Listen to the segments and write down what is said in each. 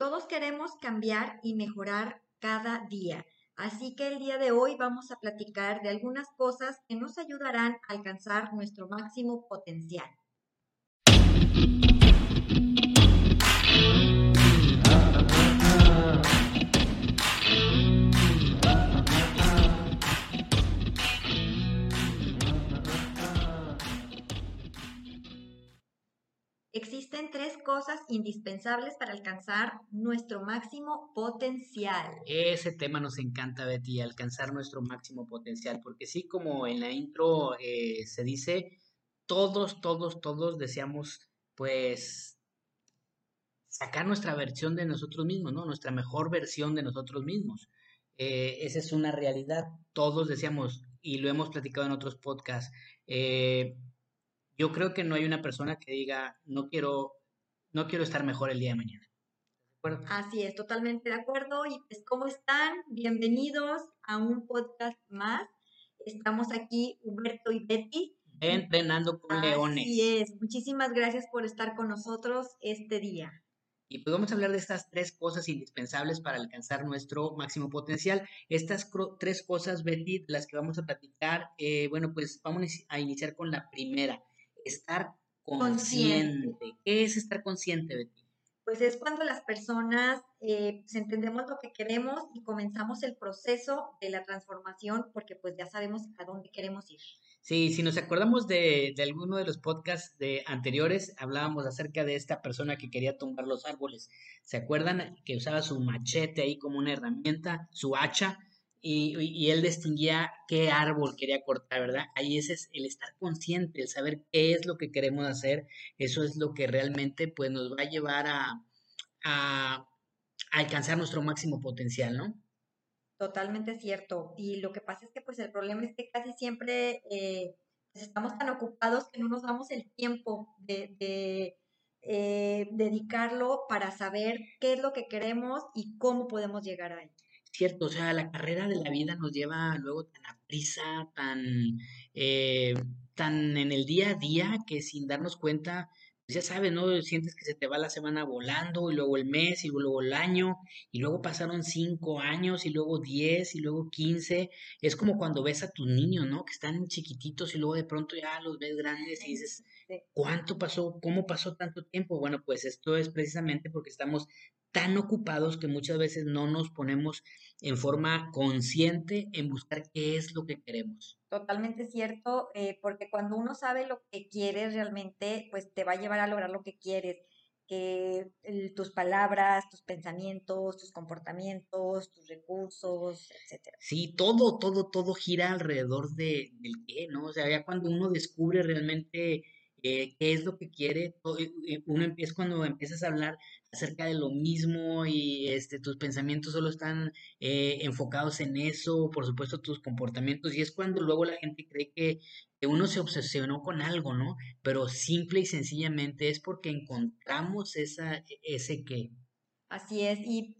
Todos queremos cambiar y mejorar cada día. Así que el día de hoy vamos a platicar de algunas cosas que nos ayudarán a alcanzar nuestro máximo potencial. Existen tres cosas indispensables para alcanzar nuestro máximo potencial. Ese tema nos encanta, Betty, alcanzar nuestro máximo potencial, porque sí, como en la intro eh, se dice, todos, todos, todos deseamos, pues, sacar nuestra versión de nosotros mismos, ¿no? Nuestra mejor versión de nosotros mismos. Eh, esa es una realidad. Todos deseamos, y lo hemos platicado en otros podcasts, eh, yo creo que no hay una persona que diga, no quiero, no quiero estar mejor el día de mañana. Así es, totalmente de acuerdo. Y pues, ¿cómo están? Bienvenidos a un podcast más. Estamos aquí, Humberto y Betty. Entrenando con leones. Así es. Muchísimas gracias por estar con nosotros este día. Y pues vamos a hablar de estas tres cosas indispensables para alcanzar nuestro máximo potencial. Estas tres cosas, Betty, de las que vamos a platicar, eh, bueno, pues vamos a iniciar con la primera estar consciente. ¿Qué es estar consciente, Betty? Pues es cuando las personas eh, pues, entendemos lo que queremos y comenzamos el proceso de la transformación porque pues ya sabemos a dónde queremos ir. Sí, si nos acordamos de, de alguno de los podcasts de anteriores, hablábamos acerca de esta persona que quería tumbar los árboles. ¿Se acuerdan que usaba su machete ahí como una herramienta, su hacha? Y, él distinguía qué árbol quería cortar, ¿verdad? Ahí ese es el estar consciente, el saber qué es lo que queremos hacer, eso es lo que realmente pues nos va a llevar a, a, alcanzar nuestro máximo potencial, ¿no? Totalmente cierto. Y lo que pasa es que pues el problema es que casi siempre eh, pues, estamos tan ocupados que no nos damos el tiempo de, eh, dedicarlo para saber qué es lo que queremos y cómo podemos llegar ahí cierto, o sea, la carrera de la vida nos lleva luego tan a prisa, tan, eh, tan en el día a día que sin darnos cuenta, pues ya sabes, ¿no? Sientes que se te va la semana volando y luego el mes y luego el año y luego pasaron cinco años y luego diez y luego quince. Es como cuando ves a tus niños, ¿no? Que están chiquititos y luego de pronto ya los ves grandes y dices, ¿cuánto pasó? ¿Cómo pasó tanto tiempo? Bueno, pues esto es precisamente porque estamos tan ocupados que muchas veces no nos ponemos en forma consciente en buscar qué es lo que queremos. Totalmente cierto, eh, porque cuando uno sabe lo que quieres realmente, pues te va a llevar a lograr lo que quieres. Que tus palabras, tus pensamientos, tus comportamientos, tus recursos, etcétera. Sí, todo, todo, todo gira alrededor de, del qué, ¿no? O sea, ya cuando uno descubre realmente eh, qué es lo que quiere, eh, uno empieza cuando empiezas a hablar acerca de lo mismo y este, tus pensamientos solo están eh, enfocados en eso, por supuesto tus comportamientos, y es cuando luego la gente cree que, uno se obsesionó con algo, ¿no? Pero simple y sencillamente es porque encontramos esa, ese qué. Así es, y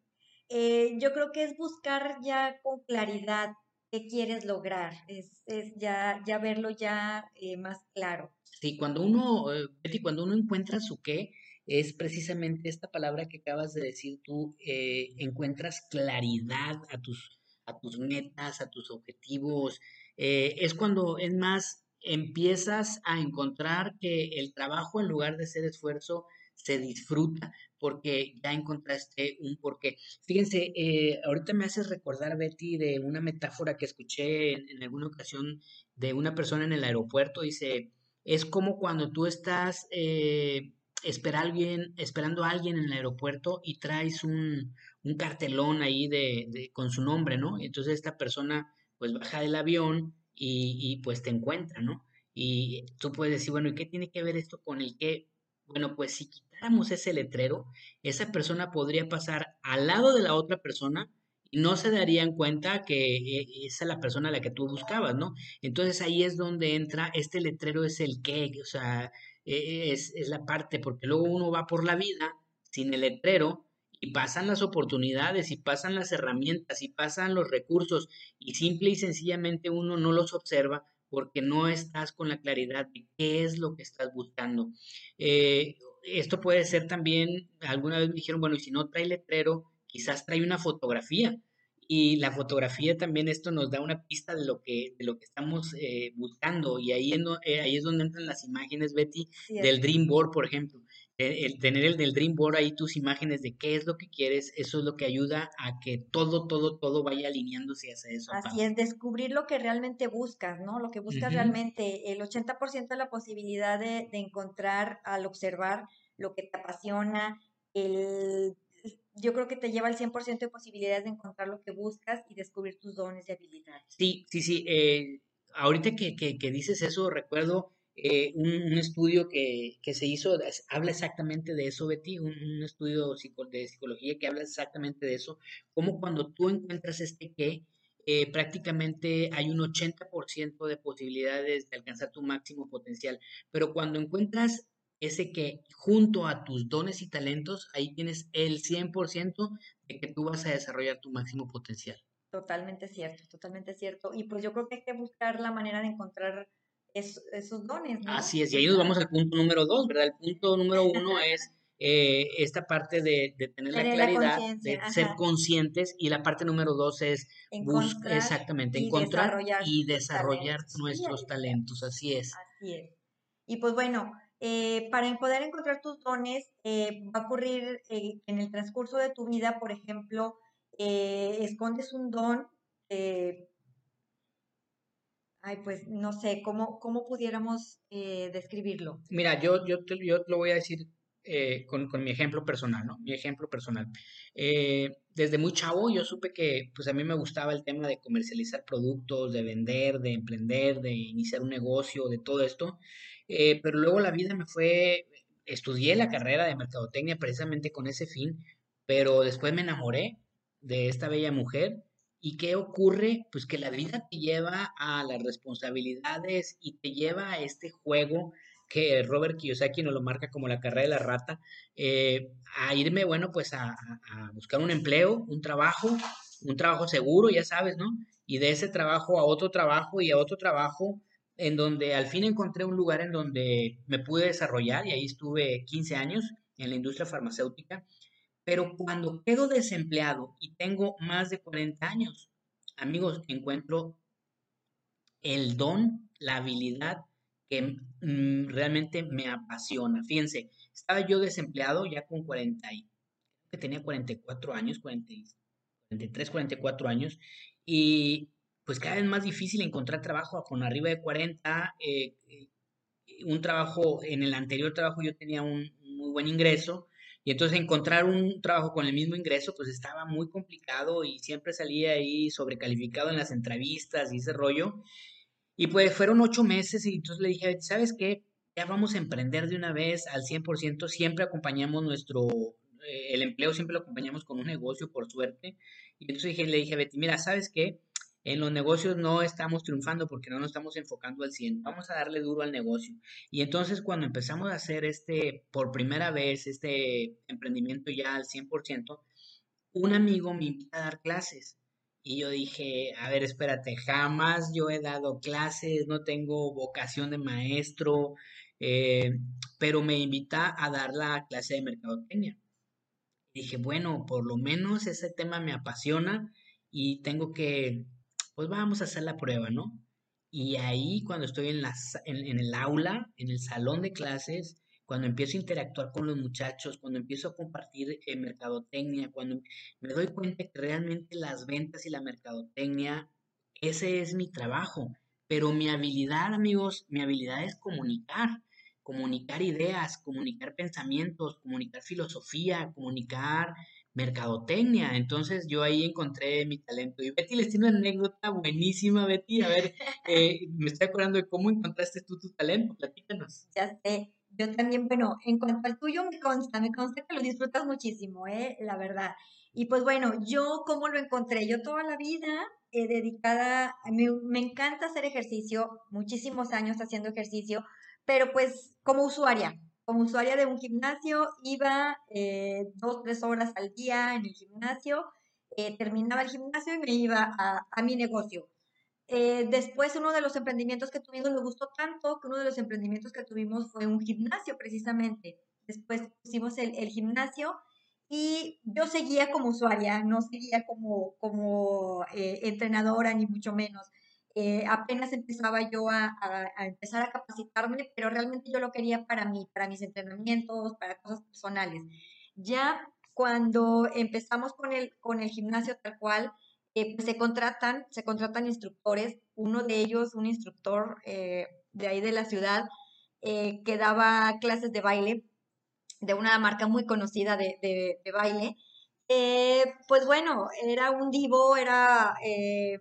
eh, yo creo que es buscar ya con claridad qué quieres lograr, es, es ya, ya verlo ya eh, más claro. Sí, cuando uno, Betty, cuando uno encuentra su qué, es precisamente esta palabra que acabas de decir tú, eh, encuentras claridad a tus, a tus metas, a tus objetivos. Eh, es cuando, es más, empiezas a encontrar que el trabajo en lugar de ser esfuerzo se disfruta porque ya encontraste un porqué. Fíjense, eh, ahorita me haces recordar, Betty, de una metáfora que escuché en, alguna ocasión de una persona en el aeropuerto. Dice, es como cuando tú estás espera alguien, esperando a alguien en el aeropuerto y traes un, un cartelón ahí de, con su nombre, ¿no? Entonces esta persona pues baja del avión y, y, pues te encuentra, ¿no? Y tú puedes decir, bueno, ¿y qué tiene que ver esto con el que? Bueno, pues si quitáramos ese letrero, esa persona podría pasar al lado de la otra persona y no se darían cuenta que eh, esa es la persona a la que tú buscabas, ¿no? Entonces ahí es donde entra, este letrero es el que, o sea, e, es, es la parte, porque luego uno va por la vida sin el letrero y pasan las oportunidades y pasan las herramientas y pasan los recursos y simple y sencillamente uno no los observa porque no estás con la claridad de qué es lo que estás buscando. Eh, esto puede ser también, alguna vez me dijeron, bueno, y si no trae letrero, quizás trae una fotografía. Y la fotografía también esto nos da una pista de lo que, de lo que estamos eh, buscando. Y ahí, eh, ahí es donde entran las imágenes, Betty, del Dream Board, por ejemplo. El, tener el del Dream Board ahí tus imágenes de qué es lo que quieres, eso es lo que ayuda a que todo, todo, todo vaya alineándose hacia eso. Así es, descubrir lo que realmente buscas, ¿no? Lo que buscas realmente. El 80% de la posibilidad de, de encontrar al observar lo que te apasiona, el yo creo que te lleva al 100% de posibilidades de encontrar lo que buscas y descubrir tus dones y habilidades. Sí, sí, sí. Eh, ahorita que, que, dices eso, recuerdo eh, un, estudio que, que, se hizo, habla exactamente de eso, Betty, un, un estudio de psicología que habla exactamente de eso, como cuando tú encuentras este qué, eh, prácticamente hay un 80% de posibilidades de alcanzar tu máximo potencial, pero cuando encuentras ese que junto a tus dones y talentos, ahí tienes el 100% de que tú vas a desarrollar tu máximo potencial. Totalmente cierto, totalmente cierto. Y pues yo creo que hay que buscar la manera de encontrar esos dones. ¿no? Así es, y ahí nos vamos al punto número dos, ¿verdad? El punto número uno es eh, esta parte de, tener, la claridad, de ser conscientes, y la parte número dos es buscar, exactamente, encontrar y desarrollar nuestros talentos, así es. Así es. Y pues bueno, eh, para poder encontrar tus dones, eh, va a ocurrir eh, en el transcurso de tu vida, por ejemplo, escondes un don, ay, pues no sé, ¿cómo, cómo pudiéramos describirlo? Mira, yo, yo, te, yo lo voy a decir con, con, mi ejemplo personal, ¿no? Mi ejemplo personal. desde muy chavo yo supe que pues a mí me gustaba el tema de comercializar productos, de vender, de emprender, de iniciar un negocio, de todo esto. Eh, pero luego la vida me fue, estudié la carrera de mercadotecnia precisamente con ese fin, pero después me enamoré de esta bella mujer. ¿Y qué ocurre? Pues que la vida te lleva a las responsabilidades y te lleva a este juego que Robert Kiyosaki nos lo marca como la carrera de la rata, eh, a irme, bueno, pues a, a, buscar un empleo, un trabajo, un trabajo seguro, ya sabes, ¿no? Y de ese trabajo a otro trabajo y a otro trabajo, en donde al fin encontré un lugar en donde me pude desarrollar y ahí estuve 15 años en la industria farmacéutica, pero cuando quedo desempleado y tengo más de 40 años, amigos, encuentro el don, la habilidad que mm, realmente me apasiona. Fíjense, estaba yo desempleado ya con 40 que tenía 44 años, 43, 44 años, y pues cada vez más difícil encontrar trabajo con arriba de 40. Eh, eh, un trabajo, en el anterior trabajo yo tenía un muy buen ingreso y entonces encontrar un trabajo con el mismo ingreso pues estaba muy complicado y siempre salía ahí sobrecalificado en las entrevistas y ese rollo. Y pues fueron ocho meses y entonces le dije, ¿sabes qué? Ya vamos a emprender de una vez al 100%, siempre acompañamos nuestro, eh, el empleo siempre lo acompañamos con un negocio por suerte. Y entonces le dije a Betty, mira, ¿sabes qué? En los negocios no estamos triunfando porque no nos estamos enfocando al 100. Vamos a darle duro al negocio. Y entonces cuando empezamos a hacer este, por primera vez, este emprendimiento ya al 100%, un amigo me invita a dar clases. Y yo dije, a ver, espérate, jamás yo he dado clases, no tengo vocación de maestro, eh, pero me invita a dar la clase de mercadotecnia. dije, bueno, por lo menos ese tema me apasiona y tengo que pues vamos a hacer la prueba, ¿no? Y ahí cuando estoy en, en, el aula, en el salón de clases, cuando empiezo a interactuar con los muchachos, cuando empiezo a compartir eh, mercadotecnia, cuando me doy cuenta que realmente las ventas y la mercadotecnia, ese es mi trabajo. Pero mi habilidad, amigos, mi habilidad es comunicar, comunicar ideas, comunicar pensamientos, comunicar filosofía, comunicar mercadotecnia. Entonces yo ahí encontré mi talento. Y Betty les tiene una anécdota buenísima, Betty. A ver, eh, me estoy acordando de cómo encontraste tú tu talento. Platícanos. Ya sé. Yo también, bueno, en cuanto al tuyo me consta, me consta que lo disfrutas muchísimo, ¿eh? La verdad. Y pues bueno, yo cómo lo encontré, yo toda la vida he dedicada, me, me encanta hacer ejercicio, muchísimos años haciendo ejercicio, pero pues como usuaria, como usuaria de un gimnasio, iba eh, dos, tres horas al día en el gimnasio, eh, terminaba el gimnasio y me iba a, mi negocio. Eh, después uno de los emprendimientos que tuvimos me gustó tanto que uno de los emprendimientos que tuvimos fue un gimnasio precisamente. después pusimos el, el gimnasio y yo seguía como usuaria, no seguía como, como eh, entrenadora ni mucho menos. Eh, apenas empezaba yo a, a, empezar a capacitarme, pero realmente yo lo quería para mí, para mis entrenamientos, para cosas personales. Ya cuando empezamos con el, con el gimnasio tal cual, eh, pues se contratan, se contratan instructores, uno de ellos, un instructor de ahí de la ciudad, que daba clases de baile, de una marca muy conocida de, de, baile. Eh, pues bueno, era un divo, era, eh,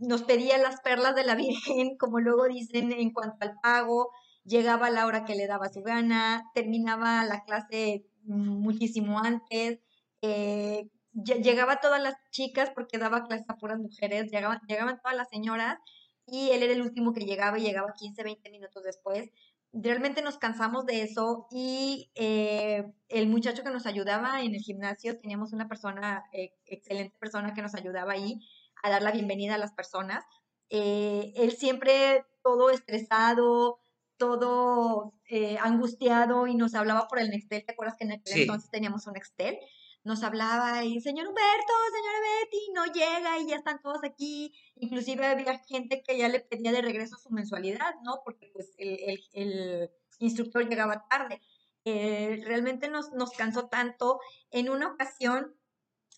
nos pedía las perlas de la Virgen, como luego dicen en cuanto al pago, llegaba a la hora que le daba su gana, terminaba la clase muchísimo antes, eh, llegaba todas las chicas porque daba clases a puras mujeres, llegaban, llegaban todas las señoras y él era el último que llegaba y llegaba 15, 20 minutos después. Realmente nos cansamos de eso y eh, el muchacho que nos ayudaba en el gimnasio, teníamos una persona, eh, excelente persona que nos ayudaba ahí a dar la bienvenida a las personas. Eh, él siempre todo estresado, todo angustiado y nos hablaba por el Nextel. ¿Te acuerdas que en aquel entonces teníamos un Nextel? nos hablaba y, señor Humberto, señora Betty, no llega y ya están todos aquí. Inclusive había gente que ya le pedía de regreso su mensualidad, ¿no? Porque pues el, instructor llegaba tarde. Eh, realmente nos, nos cansó tanto. En una ocasión,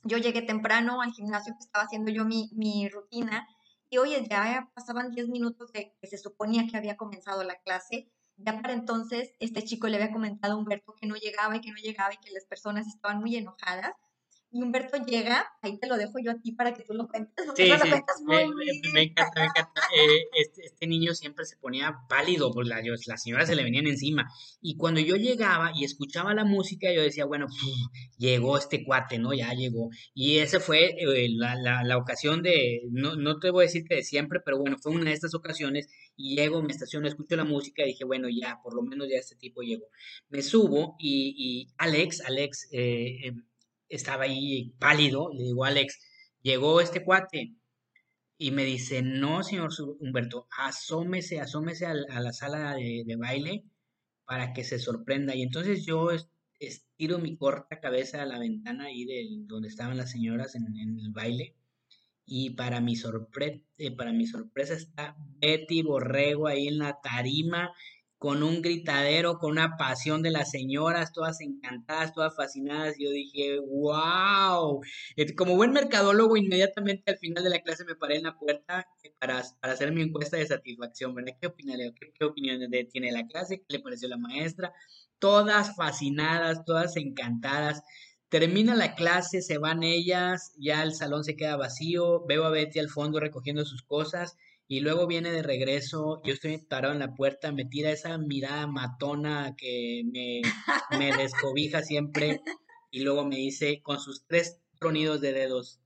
yo llegué temprano al gimnasio que estaba haciendo yo mi, rutina y oye, ya pasaban 10 minutos de que se suponía que había comenzado la clase ya para entonces, este chico le había comentado a Humberto que no llegaba y que no llegaba y que las personas estaban muy enojadas. Y Humberto llega, ahí te lo dejo yo a ti para que tú lo cuentes. Sí, sí. me, encanta, me encanta. Eh, este, este, niño siempre se ponía pálido, pues la, las señoras se le venían encima. Y cuando yo llegaba y escuchaba la música, yo decía, bueno, llegó este cuate, ¿no? Ya llegó. Y esa fue eh, la, la, la, ocasión de, no, no te voy a decir que de siempre, pero bueno, fue una de estas ocasiones. Y llego, me estaciono, escucho la música y dije, bueno, ya, por lo menos ya este tipo llegó. Me subo y, y Alex, Alex, eh, em, estaba ahí pálido, le digo, Alex, llegó este cuate. Y me dice, no, señor Humberto, asómese, asómese a, la sala de, baile para que se sorprenda. Y entonces yo estiro mi corta cabeza a la ventana ahí de donde estaban las señoras en, el baile. Y para mi, eh, para mi sorpresa está Betty Borrego ahí en la tarima con un gritadero, con una pasión de las señoras, todas encantadas, todas fascinadas. Yo dije, wow. Como buen mercadólogo, inmediatamente al final de la clase me paré en la puerta para, para hacer mi encuesta de satisfacción, ¿verdad? ¿Qué, ¿Qué, qué opinión tiene la clase? ¿Qué le pareció la maestra? Todas fascinadas, todas encantadas. Termina la clase, se van ellas, ya el salón se queda vacío, veo a Betty al fondo recogiendo sus cosas y luego viene de regreso, yo estoy parado en la puerta, me tira esa mirada matona que me, me descobija siempre y luego me dice con sus tres tronidos de dedos,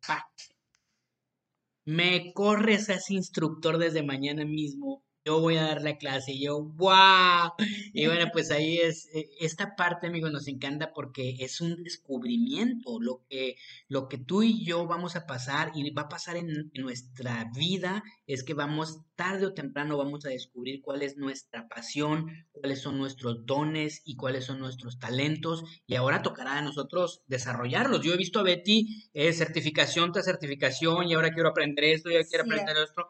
me corres a ese instructor desde mañana mismo yo voy a dar la clase. Y yo, ¡wow! Y bueno, pues ahí es, eh, esta parte, amigos, nos encanta porque es un descubrimiento. Lo que, lo que tú y yo vamos a pasar y va a pasar en, nuestra vida es que vamos, tarde o temprano, vamos a descubrir cuál es nuestra pasión, cuáles son nuestros dones y cuáles son nuestros talentos. Y ahora tocará a nosotros desarrollarlos. Yo he visto a Betty eh, certificación tras certificación y ahora quiero aprender esto, y ahora quiero aprender esto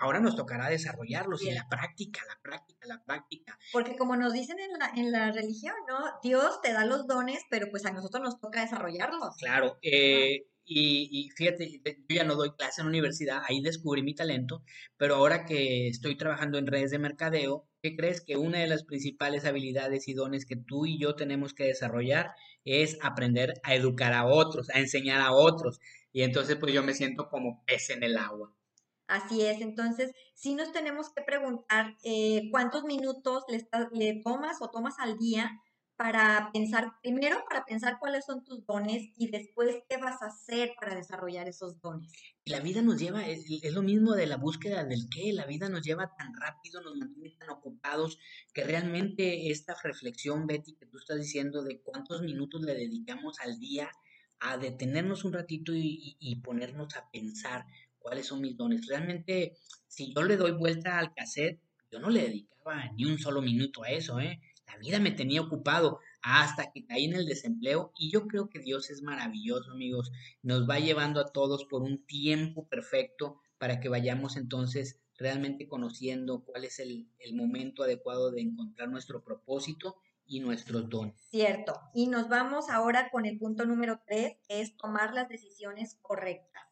ahora nos tocará desarrollarlos y la práctica, la práctica, la práctica. Porque como nos dicen en la, en la religión, ¿no? Dios te da los dones, pero pues a nosotros nos toca desarrollarlos. Claro, eh, y, fíjate, yo ya no doy clase en la universidad, ahí descubrí mi talento, pero ahora que estoy trabajando en redes de mercadeo, ¿qué crees? Que una de las principales habilidades y dones que tú y yo tenemos que desarrollar es aprender a educar a otros, a enseñar a otros. Y entonces pues yo me siento como pez en el agua. Así es, entonces sí nos tenemos que preguntar eh, cuántos minutos le, le tomas o tomas al día para pensar, primero para pensar cuáles son tus dones y después qué vas a hacer para desarrollar esos dones. La vida nos lleva, es, lo mismo de la búsqueda del qué, la vida nos lleva tan rápido, nos mantiene tan ocupados, que realmente esta reflexión, Betty, que tú estás diciendo de cuántos minutos le dedicamos al día a detenernos un ratito y, y ponernos a pensar cuáles son mis dones. Realmente, si yo le doy vuelta al cassette, yo no le dedicaba ni un solo minuto a eso, ¿eh? la vida me tenía ocupado hasta que caí en el desempleo y yo creo que Dios es maravilloso, amigos. Nos va llevando a todos por un tiempo perfecto para que vayamos entonces realmente conociendo cuál es el, momento adecuado de encontrar nuestro propósito y nuestros dones. Cierto. Y nos vamos ahora con el punto número tres, que es tomar las decisiones correctas.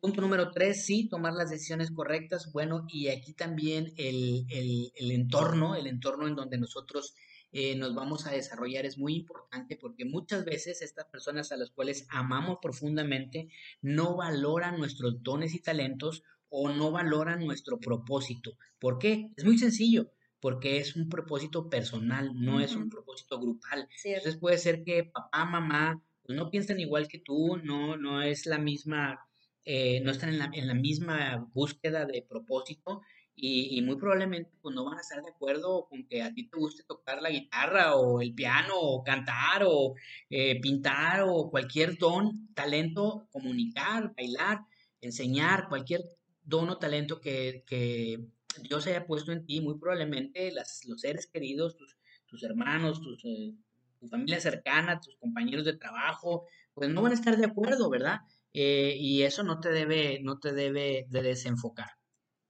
Punto número tres, sí, tomar las decisiones correctas. Bueno, y aquí también el, el, el entorno, el entorno en donde nosotros eh, nos vamos a desarrollar es muy importante porque muchas veces estas personas a las cuales amamos profundamente no valoran nuestros dones y talentos o no valoran nuestro propósito. ¿Por qué? Es muy sencillo porque es un propósito personal, no es un propósito grupal. Entonces puede ser que papá, mamá, pues no piensan igual que tú, no, no es la misma, eh, no están en la, en la, misma búsqueda de propósito y, muy probablemente pues no van a estar de acuerdo con que a ti te guste tocar la guitarra o el piano o cantar o eh, pintar o cualquier don, talento, comunicar, bailar, enseñar, cualquier don o talento que, que Dios haya puesto en ti, muy probablemente las, los seres queridos, tus, tus hermanos, tus, eh, tu familia cercana, tus compañeros de trabajo, pues no van a estar de acuerdo, ¿verdad? Eh, y eso no te debe, no te debe de desenfocar.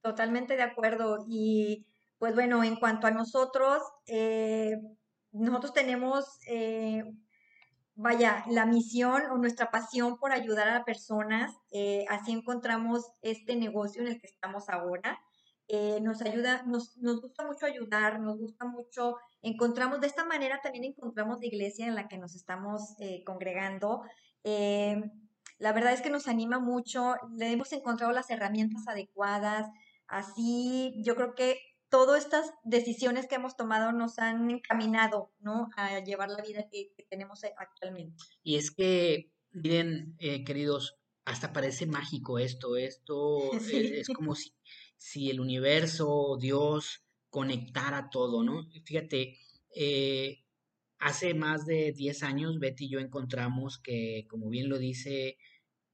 Totalmente de acuerdo. Y pues bueno, en cuanto a nosotros, eh, nosotros tenemos, vaya, la misión o nuestra pasión por ayudar a personas. así encontramos este negocio en el que estamos ahora. Eh, nos ayuda, nos, nos, gusta mucho ayudar, nos gusta mucho, encontramos, de esta manera también encontramos la iglesia en la que nos estamos eh, congregando. Eh, la verdad es que nos anima mucho, le hemos encontrado las herramientas adecuadas, así yo creo que todas estas decisiones que hemos tomado nos han encaminado, ¿no? A llevar la vida que, tenemos actualmente. Y es que, miren, queridos, hasta parece mágico esto, esto es como si si el universo, Dios, conectara todo, ¿no? Fíjate, eh, hace más de 10 años Betty y yo encontramos que, como bien lo dice,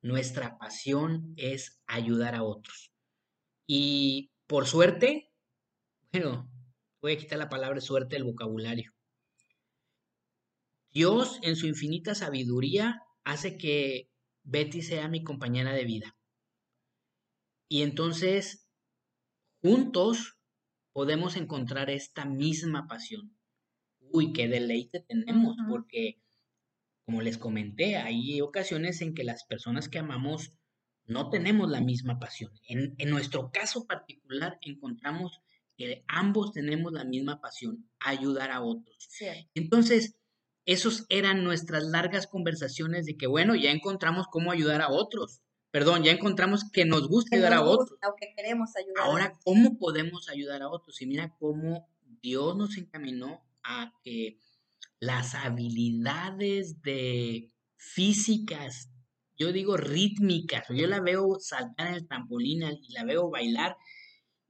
nuestra pasión es ayudar a otros. Y por suerte, bueno, voy a quitar la palabra suerte del vocabulario. Dios, en su infinita sabiduría, hace que Betty sea mi compañera de vida. Y entonces juntos podemos encontrar esta misma pasión. Uy, qué deleite tenemos, porque, como les comenté, hay ocasiones en que las personas que amamos no tenemos la misma pasión. En, nuestro caso particular encontramos que ambos tenemos la misma pasión, ayudar a otros. Entonces, esos eran nuestras largas conversaciones de que, bueno, ya encontramos cómo ayudar a otros perdón, ya encontramos que nos gusta ayudar a otros. queremos ayudar. Ahora, ¿cómo podemos ayudar a otros? Y mira cómo Dios nos encaminó a que las habilidades de físicas, yo digo rítmicas, yo la veo saltar en el trampolín y la veo bailar,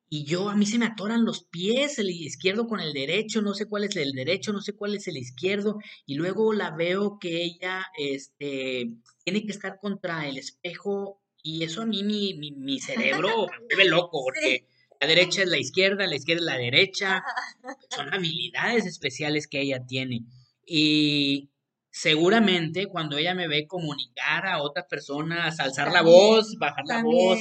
y yo a mí se me atoran los pies, el izquierdo con el derecho, no sé cuál es el derecho, no sé cuál es el izquierdo, y luego la veo que ella este, tiene que estar contra el espejo, y eso a mí mi, mi, cerebro me vuelve loco, porque la derecha es la izquierda, la izquierda es la derecha, son habilidades especiales que ella tiene. Y seguramente cuando ella me ve comunicar a otras personas, alzar la voz, bajar la voz,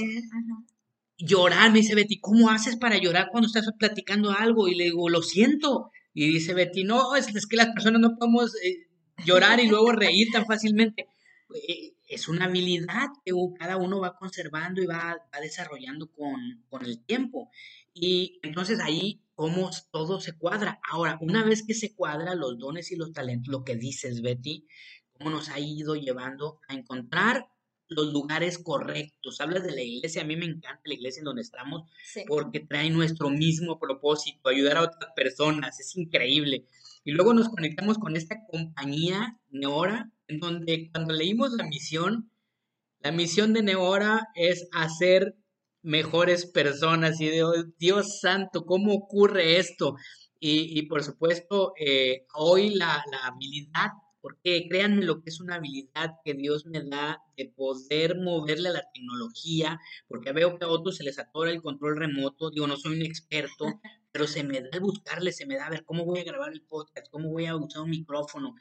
llorar, me dice Betty, ¿cómo haces para llorar cuando estás platicando algo? Y le digo, lo siento. Y dice Betty, no, es, que las personas no podemos eh, llorar y luego reír tan fácilmente. Eh, es una habilidad que cada uno va conservando y va, va desarrollando con, con, el tiempo. Y entonces ahí, cómo todo se cuadra. Ahora, una vez que se cuadra los dones y los talentos, lo que dices, Betty, cómo nos ha ido llevando a encontrar los lugares correctos. Hablas de la iglesia, a mí me encanta la iglesia en donde estamos porque trae nuestro mismo propósito, ayudar a otras personas, es increíble. Y luego nos conectamos con esta compañía Neora, en donde cuando leímos la misión, la misión de Neora es hacer mejores personas. Y Dios, Dios santo, ¿cómo ocurre esto? Y, y por supuesto, eh, hoy la, la habilidad porque créanme lo que es una habilidad que Dios me da de poder moverle a la tecnología, porque veo que a otros se les atora el control remoto, digo, no soy un experto, pero se me da buscarle, se me da a ver cómo voy a grabar el podcast, cómo voy a usar un micrófono.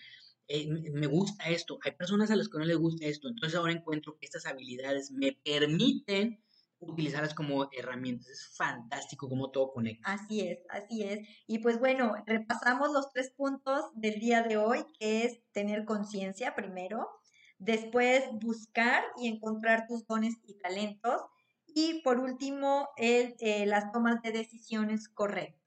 Eh, me gusta esto. Hay personas a las que no les gusta esto. Entonces ahora encuentro que estas habilidades me permiten utilizarlas como herramientas. Es fantástico cómo todo conecta. Así es, así es. Y pues bueno, repasamos los tres puntos del día de hoy, que es tener conciencia primero, después buscar y encontrar tus dones y talentos y por último, eh, las tomas de decisiones correctas.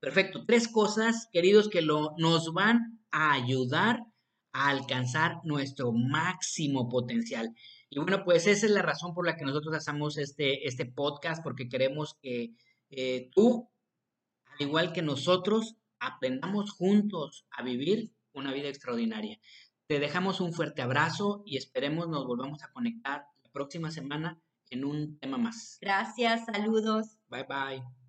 Perfecto. Tres cosas, queridos, que lo, nos van a ayudar a alcanzar nuestro máximo potencial. Y bueno, pues esa es la razón por la que nosotros hacemos este, este podcast, porque queremos que eh, tú, al igual que nosotros, aprendamos juntos a vivir una vida extraordinaria. Te dejamos un fuerte abrazo y esperemos nos volvamos a conectar la próxima semana en un tema más. Gracias, saludos. Bye bye.